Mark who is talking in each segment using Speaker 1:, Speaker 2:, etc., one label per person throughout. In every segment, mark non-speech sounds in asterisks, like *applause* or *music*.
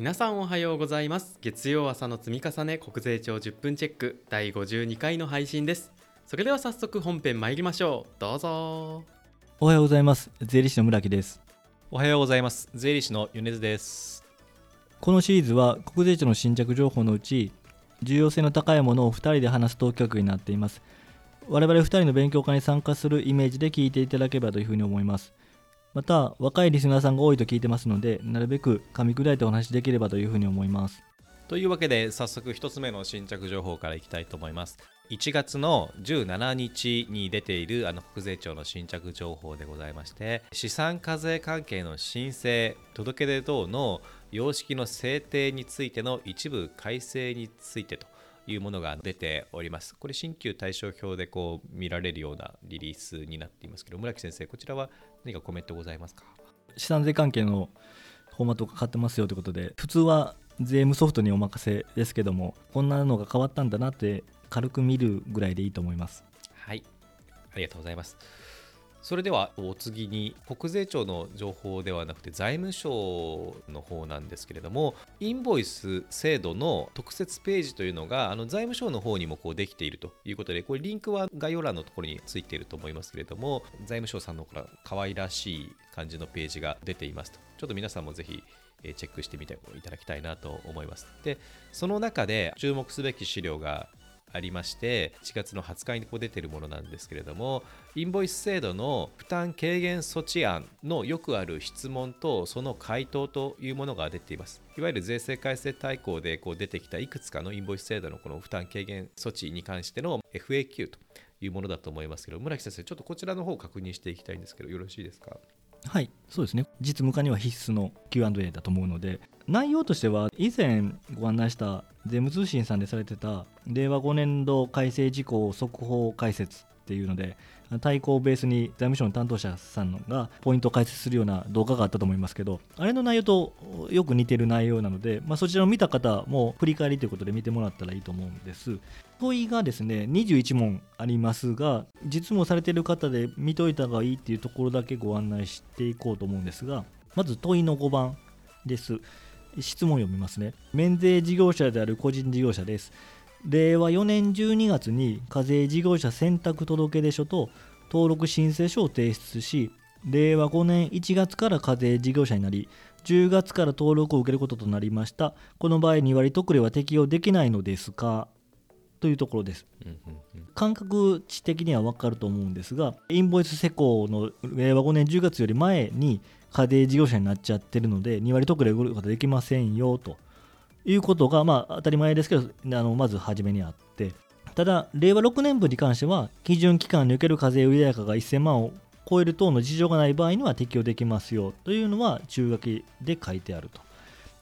Speaker 1: 皆さんおはようございます。月曜朝の積み重ね国税庁10分チェック第52回の配信です。それでは早速本編参りましょう。どうぞ。
Speaker 2: おはようございます。税理士の村木です。
Speaker 3: おはようございます。税理士の米津です。
Speaker 2: このシリーズは国税庁の新着情報のうち重要性の高いものを2人で話すトーク企画になっています。我々2人の勉強会に参加するイメージで聞いていただければというふうに思いますまた若いリスナーさんが多いと聞いてますのでなるべく噛み砕いてお話しできればというふうに思います。
Speaker 3: というわけで早速1つ目の新着情報からいきたいと思います。1月の17日に出ているあの国税庁の新着情報でございまして資産課税関係の申請届出等の様式の制定についての一部改正についてというものが出ております。これ新旧対象表でこう見られるようなリリースになっていますけど村木先生こちらは何かコメントございますか？
Speaker 2: 資産税関係のフォーマットが変わってますよということで普通は税務ソフトにお任せですけどもこんなのが変わったんだなって軽く見るぐらいでいいと思います。
Speaker 3: はい。ありがとうございますそれではお次に国税庁の情報ではなくて財務省の方なんですけれどもインボイス制度の特設ページというのがあの財務省の方にもこうできているということでこれリンクは概要欄のところについていると思いますけれども財務省さんのから可愛らしい感じのページが出ていますと。ちょっと皆さんもぜひチェックしてみていただきたいなと思います。でその中で注目すべき資料がありまして1月の20日にこう出てるものなんですけれどもインボイス制度の負担軽減措置案のよくある質問とその回答というものが出ています。いわゆる税制改正大綱でこう出てきたいくつかのインボイス制度のこの負担軽減措置に関しての FAQ というものだと思いますけど村木先生ちょっとこちらの方を確認していきたいんですけどよろしいですか？
Speaker 2: はいそうですね。実務化には必須の Q&A だと思うので内容としては以前ご案内した税務通信さんでされてた令和5年度改正事項速報解説っていうので対抗をベースに財務省の担当者さんがポイントを解説するような動画があったと思いますけどあれの内容とよく似てる内容なので、まあ、そちらを見た方も振り返りということで見てもらったらいいと思うんです。問いがですね21問ありますが実務されてる方で見といた方がいいっていうところだけご案内していこうと思うんですがまず問いの5番です。質問を読みますね。免税事業者である個人事業者です。令和4年12月に課税事業者選択届出書と登録申請書を提出し令和5年1月から課税事業者になり10月から登録を受けることとなりました。この場合2割特例は適用できないのですか？というところです、感覚値的には分かると思うんですがインボイス施行の令和5年10月より前に家庭事業者になっちゃってるので2割特例を受けることできませんよということが、まあ、当たり前ですけどあのまず初めにあって。ただ令和6年分に関しては基準期間に受ける課税売上価が1000万を超える等の事情がない場合には適用できますよというのは中書きで書いてあると。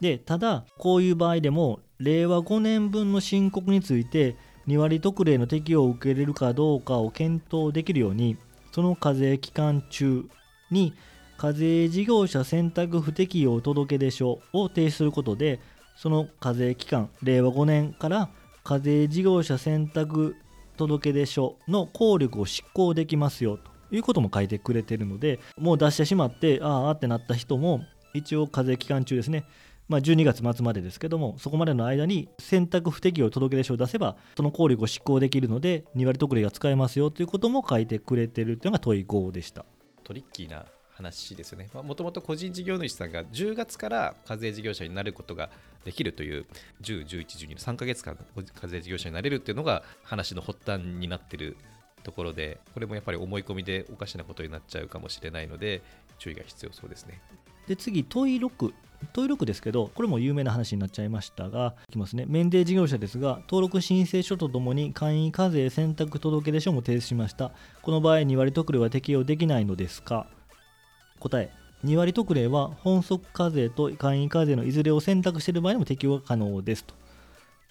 Speaker 2: でただこういう場合でも令和5年分の申告について2割特例の適用を受けれるかどうかを検討できるようにその課税期間中に課税事業者選択不適用届出書を提出することでその課税期間令和5年から課税事業者選択届出書の効力を執行できますよということも書いてくれてるのでもう出してしまってああってなった人も一応課税期間中ですね。まあ、12月末までですけどもそこまでの間に選択不適用届出書を出せばその効力を執行できるので2割特例が使えますよということも書いてくれてるというのが問い5でした。
Speaker 3: トリッキーな話ですよね。もともと個人事業主さんが10月から課税事業者になることができるという10、11、12の3ヶ月間課税事業者になれるっていうのが話の発端になってるところで、これもやっぱり思い込みでおかしなことになっちゃうかもしれないので、注意が必要そうですね。
Speaker 2: で次、問い6。問い6ですけど、これも有名な話になっちゃいましたが、いきますね。免税事業者ですが、登録申請書とともに簡易課税選択届出書も提出しました。この場合、2割特例は適用できないのですか？答え2割特例は本則課税と簡易課税のいずれを選択している場合にも適用が可能ですと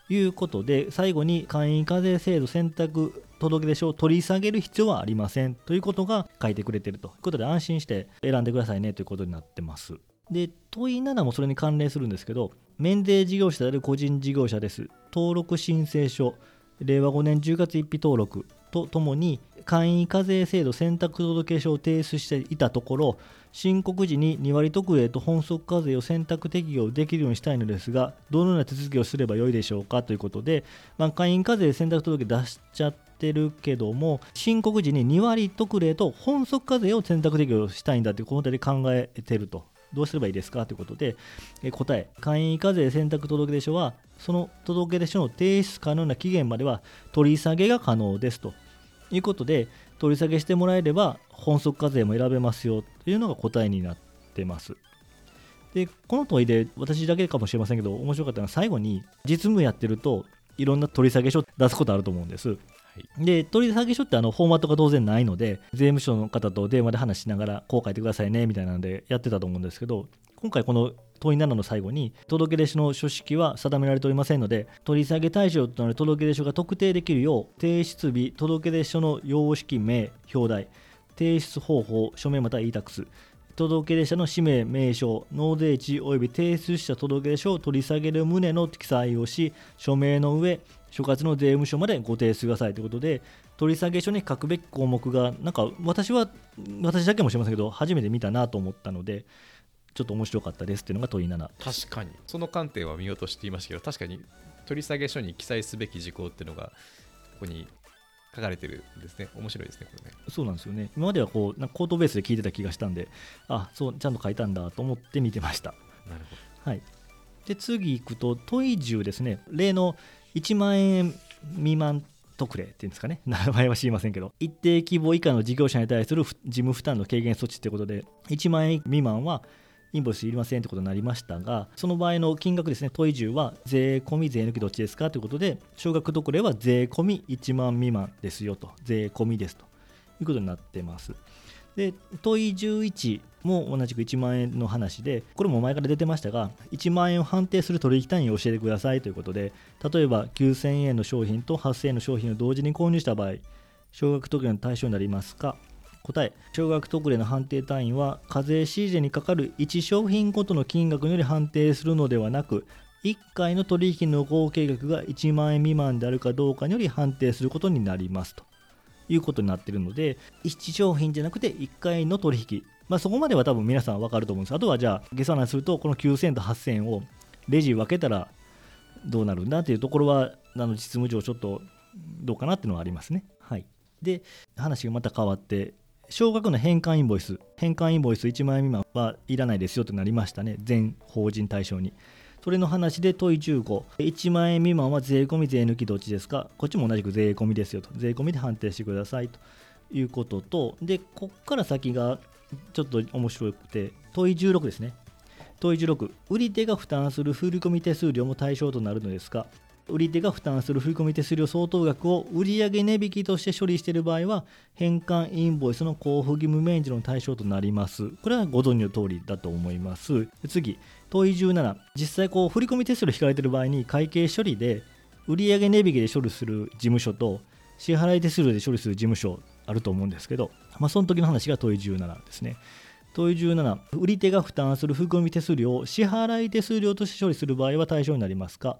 Speaker 2: いうことで最後に簡易課税制度選択届出書を取り下げる必要はありませんということが書いてくれているということで安心して選んでくださいねということになってますで問い7もそれに関連するんですけど免税事業者である個人事業者です。登録申請書令和5年10月1日登録とともに簡易課税制度選択届書を提出していたところ申告時に2割特例と本則課税を選択適用できるようにしたいのですがどのような手続きをすればよいでしょうかということで、まあ、簡易課税選択届出しちゃってるけども申告時に2割特例と本則課税を選択適用したいんだというこの点で考えてると。どうすればいいですかということで、え答え、簡易課税選択届出書は、その届出書の提出可能な期限までは取り下げが可能ですということで、取り下げしてもらえれば本則課税も選べますよというのが答えになってます。で、この問いで私だけかもしれませんけど、面白かったのは最後に実務やってるといろんな取り下げ書出すことあると思うんです。で取り下げ書ってあのフォーマットが当然ないので税務署の方と電話で話しながらこう書いてくださいねみたいなのでやってたと思うんですけど今回この問い7の最後に届出書の書式は定められておりませんので取り下げ対象となる届出書が特定できるよう提出日届出書の様式名表題提出方法書面または e-tax 届出者の氏名、名称、納税地及び提出した届出書を取り下げる旨の記載をし、署名の上、所轄の税務署までご提出くださいということで、取り下げ書に書くべき項目が、なんか私は、私だけもしれませんけど、初めて見たなと思ったので、ちょっと面白かったですっていうのが問い7。
Speaker 3: 確かに、その観点は見落としていましたけど、確かに取り下げ書に記載すべき事項っていうのが、ここに書かれてるんですね。面白いですね、これね。
Speaker 2: そうなんですよね。今まではこう、なんかコートベースで聞いてた気がしたんで、あそう、ちゃんと書いたんだと思って見てました。
Speaker 3: なるほ
Speaker 2: ど。はい。で、次行くと、問い10ですね。例の1万円未満特例っていうんですかね、*laughs* 名前は知りませんけど、一定規模以下の事業者に対する事務負担の軽減措置ということで、1万円未満はインボイスいりませんということになりましたが、その場合の金額ですね、問い10は税込み、税抜きどっちですかということで、少額特例は税込み1万未満ですよと、税込みですということになってます。で問い11も同じく1万円の話でこれも前から出てましたが1万円を判定する取引単位を教えてくださいということで例えば9000円の商品と8000円の商品を同時に購入した場合少額特例の対象になりますか？答え少額特例の判定単位は課税仕入れにかかる1商品ごとの金額により判定するのではなく1回の取引の合計額が1万円未満であるかどうかにより判定することになりますということになっているので、1商品じゃなくて1回の取引、まあ、そこまでは多分皆さん分かると思うんです。あとはじゃあ、下算すると、この9000と8000をレジ分けたらどうなるんだっていうところは、あの実務上ちょっとどうかなっていうのはありますね。はい。で、話がまた変わって、少額の返還インボイス、返還インボイス1万円未満はいらないですよとなりましたね、全法人対象に。それの話で問い15、1万円未満は税込み、税抜きどっちですか。こっちも同じく税込みですよと、税込みで判定してくださいと。いうことと、で、こっから先がちょっと面白くて、問い16ですね。問い16、売り手が負担する振込手数料も対象となるのですか売り手が負担する振込手数料相当額を売上値引きとして処理している場合は、返還インボイスの交付義務免除の対象となります。これはご存知の通りだと思います。次、問い17、実際こう振込手数料引かれている場合に会計処理で売上値引きで処理する事務所と支払い手数料で処理する事務所あると思うんですけど、まあ、その時の話が問い17ですね。問い17、売り手が負担する振込手数料を支払い手数料として処理する場合は対象になりますか？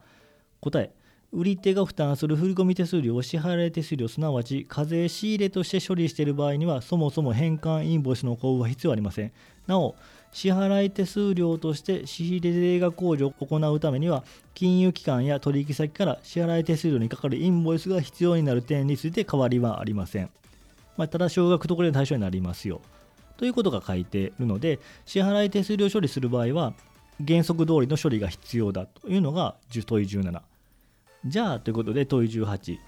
Speaker 2: 答え、売り手が負担する振込手数料を支払い手数料すなわち課税仕入れとして処理している場合にはそもそも返還インボイスの交付は必要ありません。なお支払い手数料として仕入れ税額控除を行うためには金融機関や取引先から支払い手数料にかかるインボイスが必要になる点について変わりはありません、まあ、ただ少額特例の対象になりますよ。ということが書いているので支払い手数料処理する場合は原則通りの処理が必要だというのが10問17じゃあということで問い18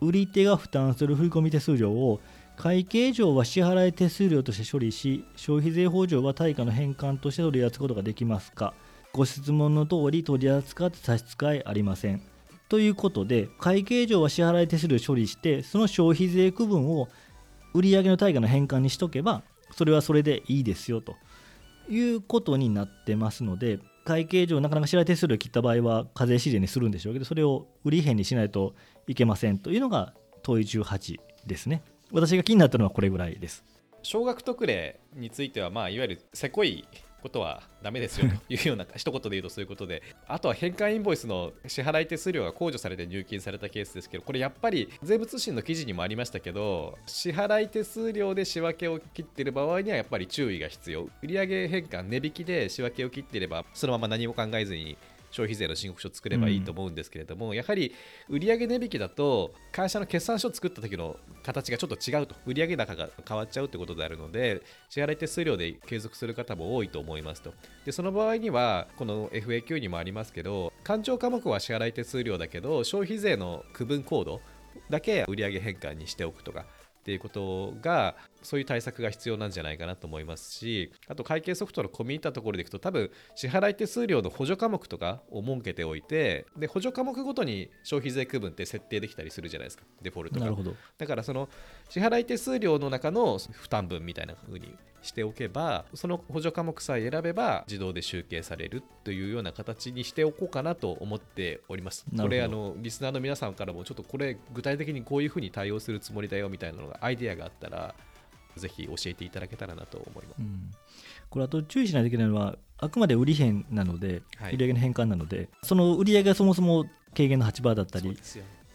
Speaker 2: 売り手が負担する振込手数料を会計上は支払い手数料として処理し消費税法上は対価の返還として取り扱うことができますか。ご質問の通り取り扱って差し支えありません。ということで会計上は支払い手数料処理してその消費税区分を売上の対価の返還にしとけばそれはそれでいいですよということになってますので会計上なかなか支払い手数料を切った場合は課税指示にするんでしょうけどそれを売り変にしないといけませんというのが問い18ですね。私が気になったのはこれぐらいです。
Speaker 3: 少額特例については、まあ、いわゆるせこいことはダメですよと *laughs* いうような一言で言うとそういうことであとは返還インボイスの支払い手数料が控除されて入金されたケースですけどこれやっぱり税務通信の記事にもありましたけど支払い手数料で仕分けを切っている場合にはやっぱり注意が必要。売上返還値引きで仕分けを切っていればそのまま何も考えずに消費税の申告書を作ればいいと思うんですけれども、うん、やはり売上値引きだと会社の決算書を作った時の形がちょっと違うと。売上高が変わっちゃうということであるので支払い手数料で継続する方も多いと思いますと。でその場合にはこの FAQ にもありますけど勘定科目は支払い手数料だけど消費税の区分コードだけ売上返還にしておくとかっていうことがそういう対策が必要なんじゃないかなと思いますしあと会計ソフトの込み入ったところでいくと多分支払い手数料の補助科目とかを設けておいてで補助科目ごとに消費税区分って設定できたりするじゃないですかデフォルトが。だからその支払い手数料の中の負担分みたいな風にしておけばその補助科目さえ選べば自動で集計されるというような形にしておこうかなと思っております。これあのリスナーの皆さんからもちょっとこれ具体的にこういうふうに対応するつもりだよみたいなのがアイデアがあったらぜひ教えていただけたらなと思います、うん、
Speaker 2: これあと注意しないといけないのはあくまで売り変なので、はい、売上の変換なのでその売上がそもそも軽減の8倍だったり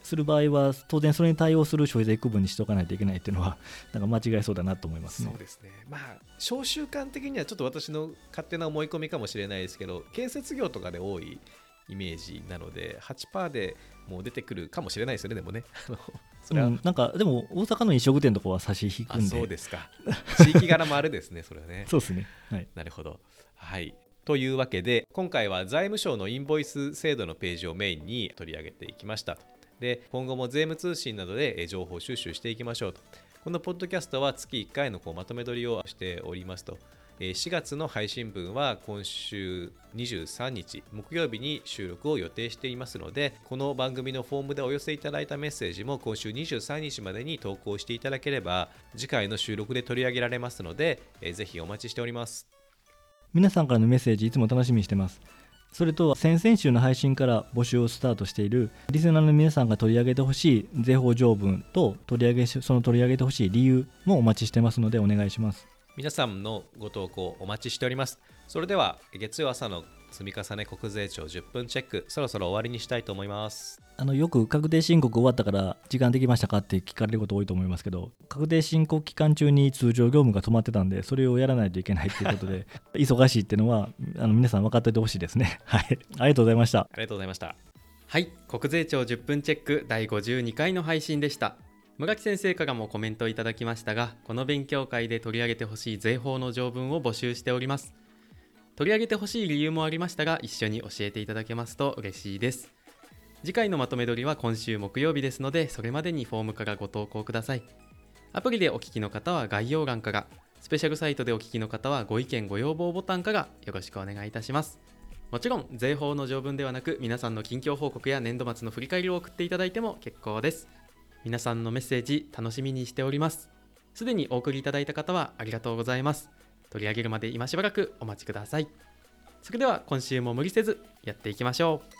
Speaker 2: する場合は当然それに対応する消費税区分にしておかないといけないっていうのは *laughs* なんか間違いそうだなと思います、
Speaker 3: ね、そうですね。まあ小習慣的にはちょっと私の勝手な思い込みかもしれないですけど建設業とかで多いイメージなので8%でもう出てくるかもしれないですよねでもね。*laughs*
Speaker 2: それは、うん、なんかでも大阪の飲食店とかは差し引くんで。
Speaker 3: そうですか。*laughs* 地域柄もあるですねそれはね。
Speaker 2: そうですね。
Speaker 3: はい。なるほど。はい。というわけで今回は財務省のインボイス制度のページをメインに取り上げていきましたで今後も税務通信などで情報収集していきましょうと。このポッドキャストは月1回のこうまとめ撮りをしておりますと。4月の配信分は今週23日木曜日に収録を予定していますのでこの番組のフォームでお寄せいただいたメッセージも今週23日までに投稿していただければ次回の収録で取り上げられますのでぜひお待ちしております。
Speaker 2: 皆さんからのメッセージいつも楽しみにしてます。それと先々週の配信から募集をスタートしているリスナーの皆さんが取り上げてほしい税法条文と取り上げその取り上げてほしい理由もお待ちしてますのでお願いします。
Speaker 3: 皆さんのご投稿お待ちしております。それでは月曜朝の積み重ね国税庁10分チェックそろそろ終わりにしたいと思います。
Speaker 2: あのよく確定申告終わったから時間できましたかって聞かれること多いと思いますけど確定申告期間中に通常業務が止まってたんでそれをやらないといけないということで *laughs* 忙しいっていうのはあの皆さん分かっておいてほしいですね。*laughs* はい。ありがとうございました。あ
Speaker 3: りがとうございました。
Speaker 1: はい。国税庁10分チェック第52回の配信でした。村木先生からもコメントいただきましたがこの勉強会で取り上げてほしい税法の条文を募集しております取り上げてほしい理由もありましたが一緒に教えていただけますと嬉しいです。次回のまとめ撮りは今週木曜日ですのでそれまでにフォームからご投稿ください。アプリでお聞きの方は概要欄からスペシャルサイトでお聞きの方はご意見ご要望ボタンからよろしくお願いいたします。もちろん税法の条文ではなく皆さんの近況報告や年度末の振り返りを送っていただいても結構です。皆さんのメッセージ楽しみにしております。すでにお送りいただいた方はありがとうございます。取り上げるまで今しばらくお待ちください。それでは今週も無理せずやっていきましょう。